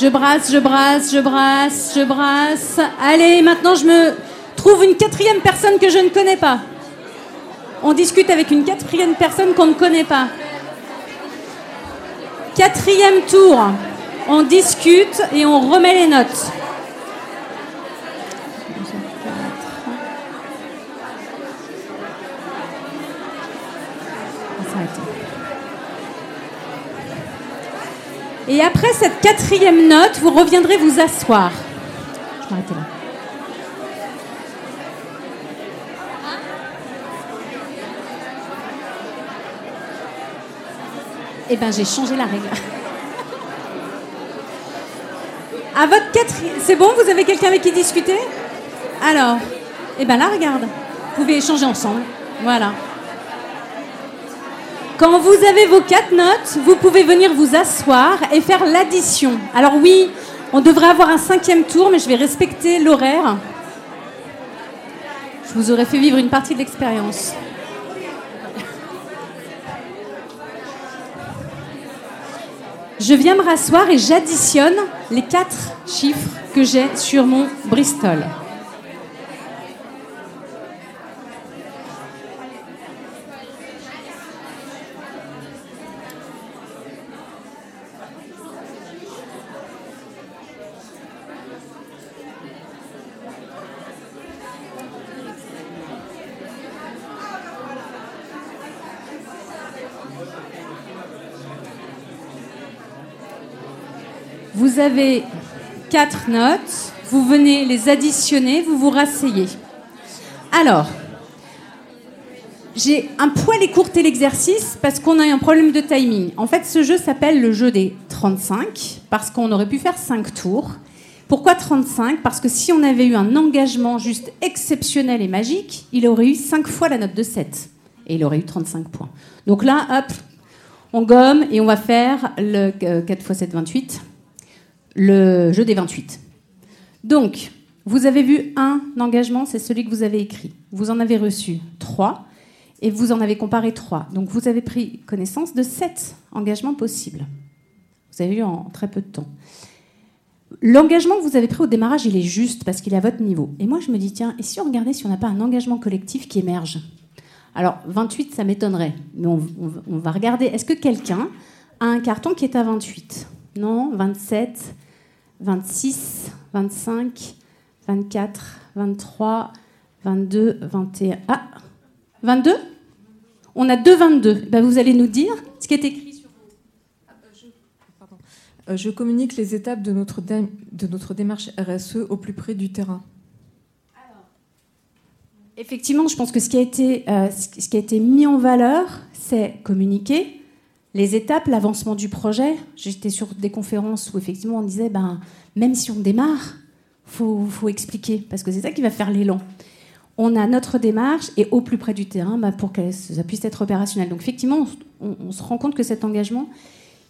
Je brasse, je brasse, je brasse, je brasse. Allez, maintenant je me trouve une quatrième personne que je ne connais pas. On discute avec une quatrième personne qu'on ne connaît pas. Quatrième tour. On discute et on remet les notes. Et après cette quatrième note, vous reviendrez vous asseoir. Je vais m'arrêter là. Eh ben, j'ai changé la règle. À votre quatrième... C'est bon, vous avez quelqu'un avec qui discuter? Alors, eh ben là, regarde. Vous pouvez échanger ensemble. Voilà. Quand vous avez vos quatre notes, vous pouvez venir vous asseoir et faire l'addition. Alors oui, on devrait avoir un cinquième tour, mais je vais respecter l'horaire. Je vous aurais fait vivre une partie de l'expérience. Je viens me rasseoir et j'additionne les quatre chiffres que j'ai sur mon Bristol. Vous avez quatre notes, vous venez les additionner, vous vous rasseyez. Alors, j'ai un poil écourté l'exercice parce qu'on a eu un problème de timing. En fait, ce jeu s'appelle le jeu des 35 parce qu'on aurait pu faire 5 tours. Pourquoi 35 Parce que si on avait eu un engagement juste exceptionnel et magique, il aurait eu 5 fois la note de 7. Et il aurait eu 35 points. Donc là, hop, on gomme et on va faire le 4 x 7, 28. Le jeu des 28. Donc, vous avez vu un engagement, c'est celui que vous avez écrit. Vous en avez reçu 3 et vous en avez comparé 3. Donc vous avez pris connaissance de 7 engagements possibles. Vous avez eu en très peu de temps. L'engagement que vous avez pris au démarrage, il est juste parce qu'il est à votre niveau. Et moi, je me dis, tiens, et si on regardait si on n'a pas un engagement collectif qui émerge? Alors, 28, ça m'étonnerait. Mais on, on, va regarder, est-ce que quelqu'un a un carton qui est à 28 Non 27 26 25 24 23 22 21 Ah 22 On a deux 22. Ben, vous allez nous dire ce qui est écrit euh, je communique les étapes de notre, de notre démarche RSE au plus près du terrain. Effectivement, je pense que ce qui a été, euh, ce qui a été mis en valeur, c'est communiquer les étapes, l'avancement du projet. J'étais sur des conférences où effectivement on disait, ben, même si on démarre, faut, faut expliquer, parce que c'est ça qui va faire l'élan. On a notre démarche et au plus près du terrain ben, pour que ça puisse être opérationnel. Donc effectivement, on se rend compte que cet engagement,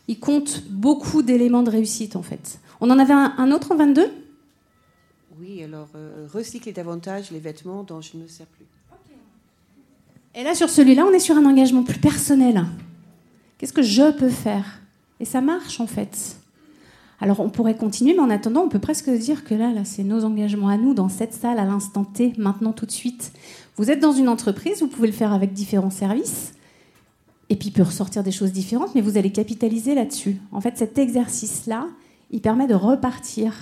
il compte beaucoup d'éléments de réussite en fait. On en avait un, autre en 22 Oui, alors euh, recycler davantage les vêtements dont je ne sers plus. Et là, sur celui-là, on est sur un engagement plus personnel. Qu'est-ce que je peux faire? Et ça marche en fait. Alors on pourrait continuer, mais en attendant, on peut presque dire que là, là c'est nos engagements à nous, dans cette salle, à l'instant T, maintenant, tout de suite. Vous êtes dans une entreprise, vous pouvez le faire avec différents services. Et puis il peut ressortir des choses différentes, mais vous allez capitaliser là-dessus. En fait, cet exercice-là, il permet de repartir.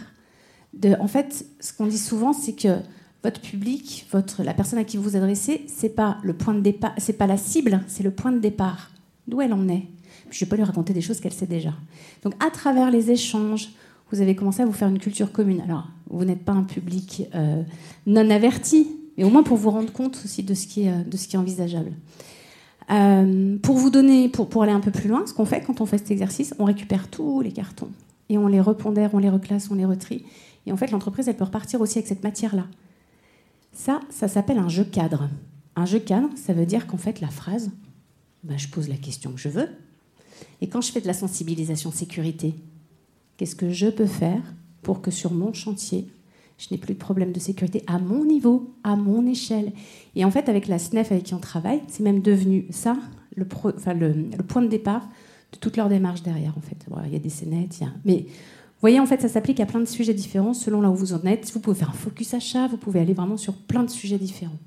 En fait, ce qu'on dit souvent, c'est que votre public, votre, la personne à qui vous vous adressez, c'est pas le point de départ, c'est pas la cible, c'est le point de départ. D'où elle en est. Puis je peux lui raconter des choses qu'elle sait déjà. Donc à travers les échanges, vous avez commencé à vous faire une culture commune. Alors, vous n'êtes pas un public euh, non averti, mais au moins pour vous rendre compte aussi de ce qui est, euh, envisageable. Euh, pour vous donner, pour, pour aller un peu plus loin, ce qu'on fait quand on fait cet exercice, on récupère tous les cartons et on les repondère, on les reclasse, on les retrie. Et en fait, l'entreprise, elle peut repartir aussi avec cette matière-là. Ça, ça s'appelle un jeu cadre. Un jeu cadre, ça veut dire qu'en fait, la phrase, ben, je pose la question que je veux. Et quand je fais de la sensibilisation sécurité, qu'est-ce que je peux faire pour que sur mon chantier, je n'ai plus de problème de sécurité à mon niveau, à mon échelle? Et en fait, avec la SNEF avec qui on travaille, c'est même devenu ça, le, point de départ de toute leur démarche derrière. En fait, il y a des scénettes, il y a... mais vous voyez, en fait, ça s'applique à plein de sujets différents selon là où vous en êtes. Vous pouvez faire un focus achat, vous pouvez aller vraiment sur plein de sujets différents.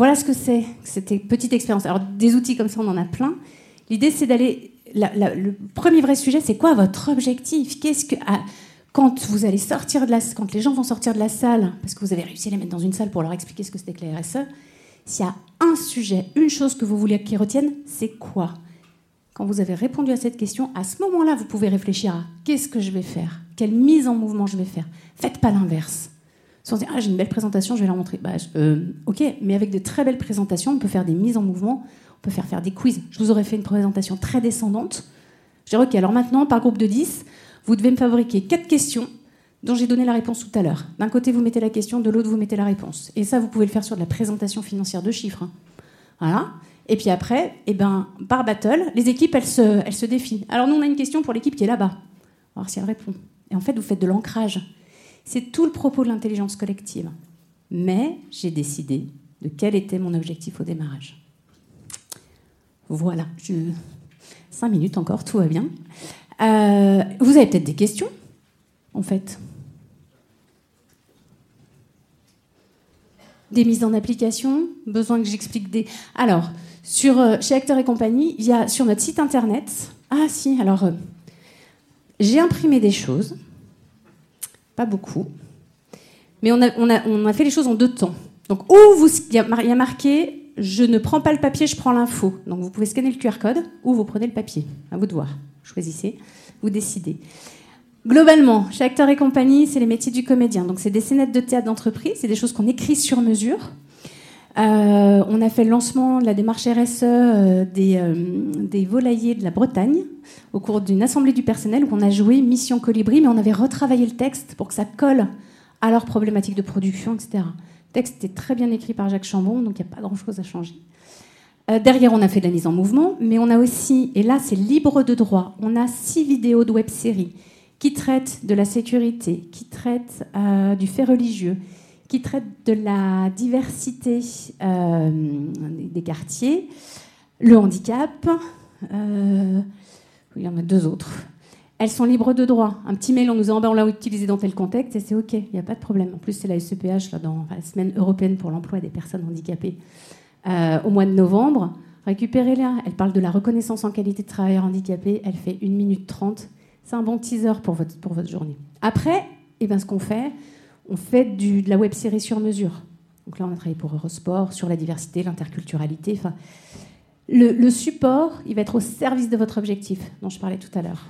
Voilà ce que c'est, cette petite expérience. Alors, des outils comme ça, on en a plein. L'idée, c'est d'aller. le premier vrai sujet, c'est quoi votre objectif? Qu'est-ce que quand vous allez sortir de la, quand les gens vont sortir de la salle, parce que vous avez réussi à les mettre dans une salle pour leur expliquer ce que c'était que la RSE, s'il y a un sujet, une chose que vous voulez qu'ils retiennent, c'est quoi? Quand vous avez répondu à cette question, à ce moment-là, vous pouvez réfléchir à qu'est-ce que je vais faire? Quelle mise en mouvement je vais faire? Faites pas l'inverse. Sans dire, ah, j'ai une belle présentation, je vais la montrer. Bah, euh, ok, mais avec de très belles présentations, on peut faire des mises en mouvement, on peut faire faire des quiz. Je vous aurais fait une présentation très descendante. Je dirais, ok, alors maintenant, par groupe de 10, vous devez me fabriquer quatre questions dont j'ai donné la réponse tout à l'heure. D'un côté, vous mettez la question, de l'autre, vous mettez la réponse. Et ça, vous pouvez le faire sur de la présentation financière de chiffres. Hein. Voilà. Et puis après, eh ben, par battle, les équipes, elles se, elles se définissent. Alors nous, on a une question pour l'équipe qui est là-bas. Voir si elle répond. Et en fait, vous faites de l'ancrage. C'est tout le propos de l'intelligence collective. Mais j'ai décidé de quel était mon objectif au démarrage. Voilà. Je... Cinq minutes encore, tout va bien. Euh, vous avez peut-être des questions, en fait. Des mises en application Besoin que j'explique des. Alors, sur, euh, chez Acteur et compagnie, il y a sur notre site internet. Ah, si, alors. Euh, j'ai imprimé des choses. Pas beaucoup. Mais on a, on, a, on a, fait les choses en deux temps. Donc, où il y, a marqué Je ne prends pas le papier, je prends l'info. Donc, vous pouvez scanner le QR code ou vous prenez le papier. À vous de voir choisissez, vous décidez. globalement, chez Acteurs et compagnie, c'est les métiers du comédien. Donc, c'est des scénettes de théâtre d'entreprise, c'est des choses qu'on écrit sur mesure. Euh, on a fait le lancement de la démarche RSE euh, des, euh, des, volaillers de la Bretagne au cours d'une assemblée du personnel où on a joué Mission Colibri, mais on avait retravaillé le texte pour que ça colle à leurs problématiques de production, etc. Le texte était très bien écrit par Jacques Chambon, donc il n'y a pas grand-chose à changer. derrière, on a fait de la mise en mouvement, mais on a aussi, et là c'est libre de droit, on a six vidéos de web-séries qui traitent de la sécurité, qui traitent du fait religieux, qui traite de la diversité euh, des quartiers, le handicap. Euh, il y en a deux autres. Elles sont libres de droit. Un petit mail, on nous a ben, on l'a utilisé dans tel contexte et c'est OK, il n'y a pas de problème. En plus, c'est la SEPH, là, dans la semaine européenne pour l'emploi des personnes handicapées, euh, au mois de novembre. Récupérez-la. Elle parle de la reconnaissance en qualité de travailleur handicapé. Elle fait 1 minute 30. C'est un bon teaser pour votre, pour votre journée. Après, eh ben, ce qu'on fait, on fait de la web série sur mesure. Donc là, on a travaillé pour Eurosport sur la diversité, l'interculturalité. Enfin, le, support, il va être au service de votre objectif, dont je parlais tout à l'heure.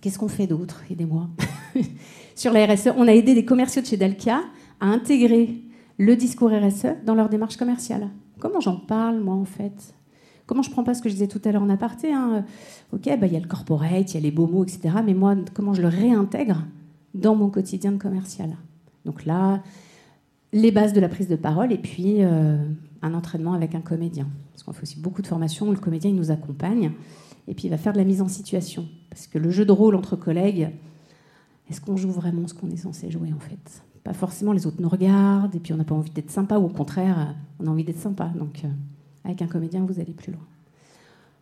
Qu'est-ce qu'on fait d'autre? Aidez-moi. sur la RSE, on a aidé des commerciaux de chez Dalkia à intégrer le discours RSE dans leur démarche commerciale. Comment j'en parle, moi, en fait? Comment je prends pas ce que je disais tout à l'heure en aparté hein? Ok, bah, il y a le corporate, il y a les beaux mots, etc. Mais moi, comment je le réintègre dans mon quotidien de commercial. Donc là, les bases de la prise de parole et puis euh, un entraînement avec un comédien. Parce qu'on fait aussi beaucoup de formations où le comédien il nous accompagne et puis il va faire de la mise en situation. Parce que le jeu de rôle entre collègues, est-ce qu'on joue vraiment ce qu'on est censé jouer en fait? Pas forcément, les autres nous regardent et puis on n'a pas envie d'être sympa ou au contraire, on a envie d'être sympa. Donc euh, avec un comédien, vous allez plus loin.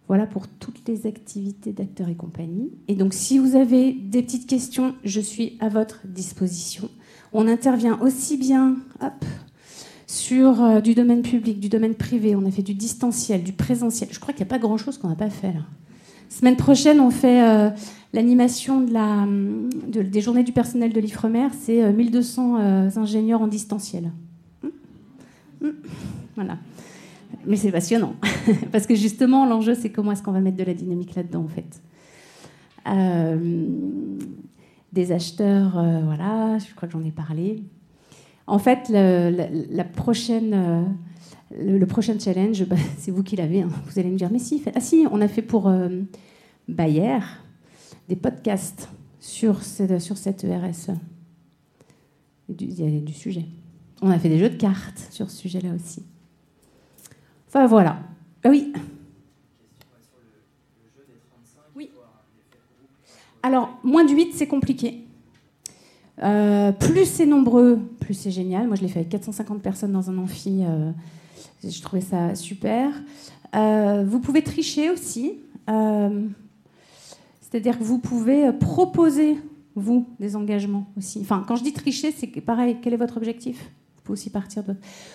Voilà pour toutes les activités d'acteurs et compagnie. Et donc, si vous avez des petites questions, je suis à votre disposition. On intervient aussi bien sur euh, du domaine public, du domaine privé. On a fait du distanciel, du présentiel. Je crois qu'il n'y a pas grand-chose qu'on n'a pas fait là. Semaine prochaine, on fait euh, l'animation de des journées du personnel de l'Ifremer. C'est 1200 euh, ingénieurs en distanciel. Hum? Hum? Voilà mais c'est passionnant. Parce que justement, l'enjeu, c'est comment est-ce qu'on va mettre de la dynamique là-dedans, en fait. Euh, des acheteurs, euh, voilà, je crois que j'en ai parlé. En fait, le, la, prochaine, euh, le, prochain challenge, bah, c'est vous qui l'avez. Hein. Vous allez me dire, mais si, ah si, on a fait pour Bayer des podcasts sur, sur cette ERSE. Il y a du sujet. On a fait des jeux de cartes sur ce sujet-là aussi. Enfin voilà. Ah oui. Oui. Alors, moins de 8, c'est compliqué. Euh, plus c'est nombreux, plus c'est génial. Moi, je l'ai fait avec 450 personnes dans un amphi. Euh, je trouvais ça super. Euh, vous pouvez tricher aussi. C'est-à-dire que vous pouvez proposer, vous, des engagements aussi. Enfin, quand je dis tricher, c'est pareil. Quel est votre objectif?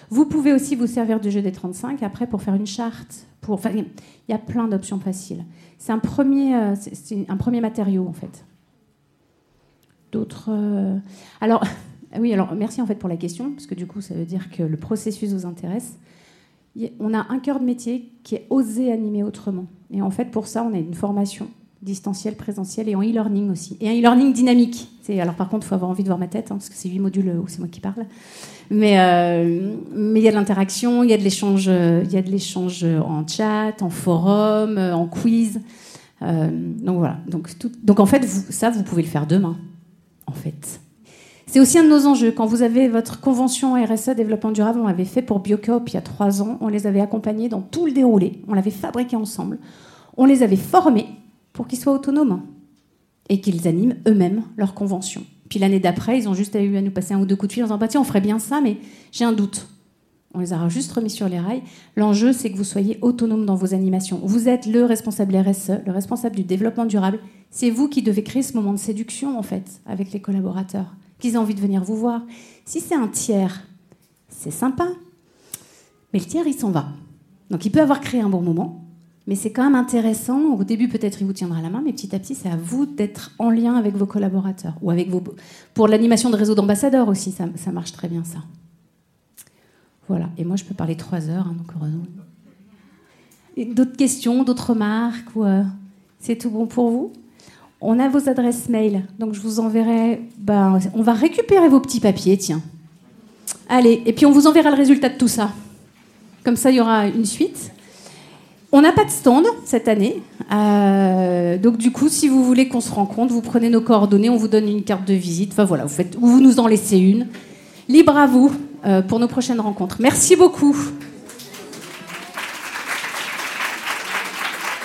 Vous pouvez aussi vous servir du jeu des 35 après pour faire une charte. Enfin, il y a plein d'options faciles. C'est un premier, euh, c'est un premier matériau en fait. D'autres. Euh, alors, oui, alors merci en fait pour la question parce que du coup, ça veut dire que le processus vous intéresse. On a un cœur de métier qui est oser animer autrement. Et en fait, pour ça, on a une formation distanciel, présentiel et en e-learning aussi. Et un e-learning dynamique. alors par contre, il faut avoir envie de voir ma tête, hein, parce que c'est huit modules où c'est moi qui parle. Mais euh, mais il y a de l'interaction, il y a de l'échange, l'échange en chat, en forum, euh, en quiz. Euh, donc voilà. Donc, tout, donc en fait, ça, vous pouvez le faire demain. En fait. C'est aussi un de nos enjeux. Quand vous avez votre convention RSE développement durable, on l'avait fait pour Biocop il y a trois ans. On les avait accompagnés dans tout le déroulé. On l'avait fabriqué ensemble. On les avait formés pour qu'ils soient autonomes et qu'ils animent eux-mêmes leurs conventions. Puis l'année d'après, ils ont juste eu à nous passer un ou deux coups de fil en disant bah, tiens, on ferait bien ça, mais j'ai un doute. On les a juste remis sur les rails. L'enjeu, c'est que vous soyez autonome dans vos animations. Vous êtes le responsable RSE, le responsable du développement durable. C'est vous qui devez créer ce moment de séduction, en fait, avec les collaborateurs, qu'ils aient envie de venir vous voir. Si c'est un tiers, c'est sympa. Mais le tiers, il s'en va. Donc il peut avoir créé un bon moment, mais c'est quand même intéressant. Au début, peut-être, il vous tiendra la main, mais petit à petit, c'est à vous d'être en lien avec vos collaborateurs. Ou avec vos... Pour l'animation de réseau d'ambassadeurs aussi, ça, marche très bien, ça. Voilà. Et moi, je peux parler trois heures, hein, donc heureusement. D'autres questions, d'autres remarques euh, C'est tout bon pour vous? On a vos adresses mail, donc je vous enverrai. Ben, on va récupérer vos petits papiers, tiens. Allez, et puis on vous enverra le résultat de tout ça. Comme ça, il y aura une suite. On n'a pas de stand cette année. Euh, donc du coup, si vous voulez qu'on se rencontre, vous prenez nos coordonnées, on vous donne une carte de visite. Enfin voilà, vous faites, ou vous nous en laissez une. Libre à vous euh, pour nos prochaines rencontres. Merci beaucoup.